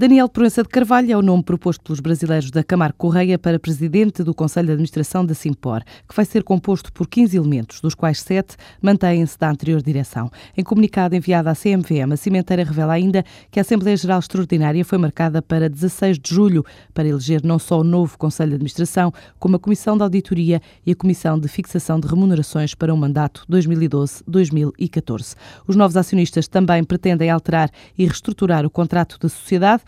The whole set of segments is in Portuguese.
Daniel Proença de Carvalho é o nome proposto pelos brasileiros da Camargo Correia para presidente do Conselho de Administração da Simpor, que vai ser composto por 15 elementos, dos quais 7 mantêm-se da anterior direção. Em comunicado enviado à CMVM, a cimenteira revela ainda que a Assembleia Geral Extraordinária foi marcada para 16 de julho para eleger não só o novo Conselho de Administração, como a Comissão de Auditoria e a Comissão de Fixação de Remunerações para o mandato 2012-2014. Os novos acionistas também pretendem alterar e reestruturar o contrato da sociedade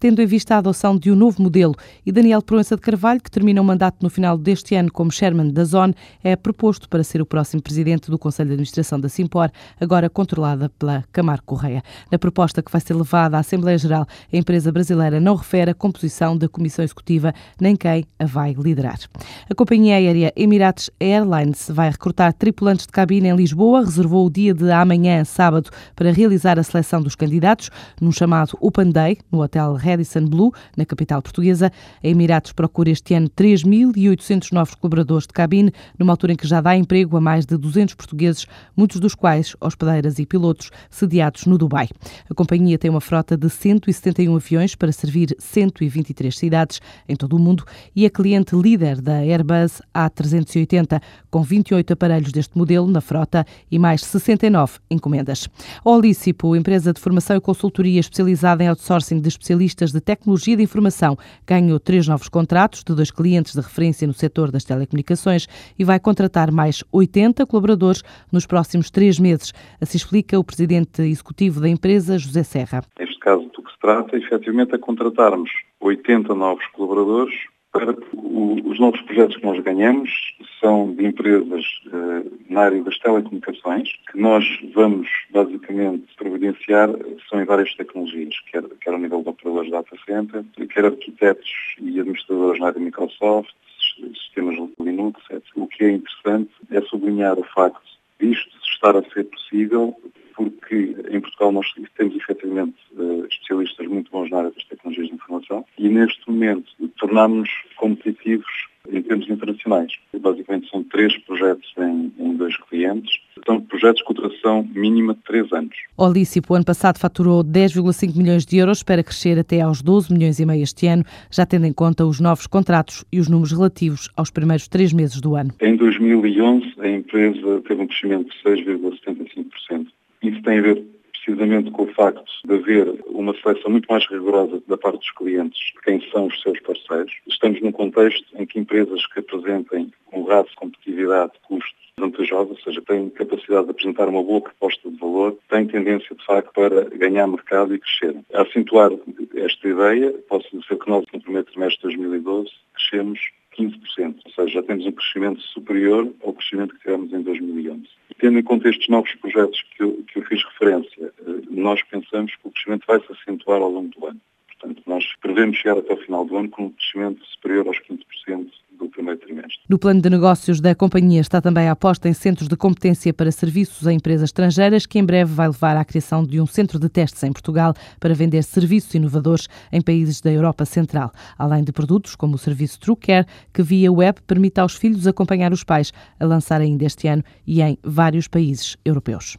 tendo em vista a adoção de um novo modelo. E Daniel Proença de Carvalho, que termina o mandato no final deste ano como chairman da Zone, é proposto para ser o próximo presidente do Conselho de Administração da Simpor, agora controlada pela Camargo Correia. Na proposta que vai ser levada à Assembleia Geral, a empresa brasileira não refere a composição da Comissão Executiva nem quem a vai liderar. A companhia aérea Emirates Airlines vai recrutar tripulantes de cabine em Lisboa, reservou o dia de amanhã, sábado, para realizar a seleção dos candidatos, num chamado Open Day, no Hotel Radisson Blue, na capital portuguesa. A Emiratos procura este ano 3.800 novos colaboradores de cabine, numa altura em que já dá emprego a mais de 200 portugueses, muitos dos quais hospedeiras e pilotos sediados no Dubai. A companhia tem uma frota de 171 aviões para servir 123 cidades em todo o mundo e é cliente líder da Airbus A380, com 28 aparelhos deste modelo na frota e mais 69 encomendas. A Olícipo, empresa de formação e consultoria especializada em outsourcing de especialistas de tecnologia de informação, ganhou três novos contratos de dois clientes de referência no setor das telecomunicações e vai contratar mais 80 colaboradores nos próximos três meses. Assim explica o presidente executivo da empresa, José Serra. Neste caso, do que se trata, efetivamente, é contratarmos 80 novos colaboradores para os novos projetos que nós ganhamos são de empresas eh, na área das telecomunicações, que nós vamos basicamente providenciar, são em várias tecnologias, quer, quer ao nível de data center, quer arquitetos e administradores na área Microsoft, sistemas Linux, etc. O que é interessante é sublinhar o facto disto estar a ser possível porque em Portugal nós temos efetivamente eh, especialistas muito bons na área das tecnologias de informação e neste momento tornámos-nos competitivos em termos internacionais. Basicamente são três projetos em, em dois clientes. São projetos com duração mínima de três anos. O Lícipo, ano passado, faturou 10,5 milhões de euros para crescer até aos 12 milhões e meio este ano, já tendo em conta os novos contratos e os números relativos aos primeiros três meses do ano. Em 2011, a empresa teve um crescimento de 6,75%. Isso tem a ver precisamente com o facto de haver uma seleção muito mais rigorosa da parte dos clientes de quem são os seus parceiros. Estamos num contexto em que empresas que apresentem um grau de competitividade de custo vantajosa, ou seja, têm capacidade de apresentar uma boa proposta de valor, têm tendência, de facto, para ganhar mercado e crescer. A acentuar esta ideia, posso dizer que nós, no primeiro trimestre de 2012, crescemos 15%, ou seja, já temos um crescimento superior ao crescimento que tivemos em 2011. E tendo em conta estes novos projetos que eu, que eu fiz referência, eh, nós pensamos que o crescimento vai se acentuar ao longo do ano. Portanto, nós prevemos chegar até o final do ano com um crescimento superior aos 15% do primeiro trimestre. No plano de negócios da companhia está também a aposta em centros de competência para serviços a empresas estrangeiras, que em breve vai levar à criação de um centro de testes em Portugal para vender serviços inovadores em países da Europa Central, além de produtos como o serviço TrueCare, que via web permite aos filhos acompanhar os pais, a lançar ainda este ano e em vários países europeus.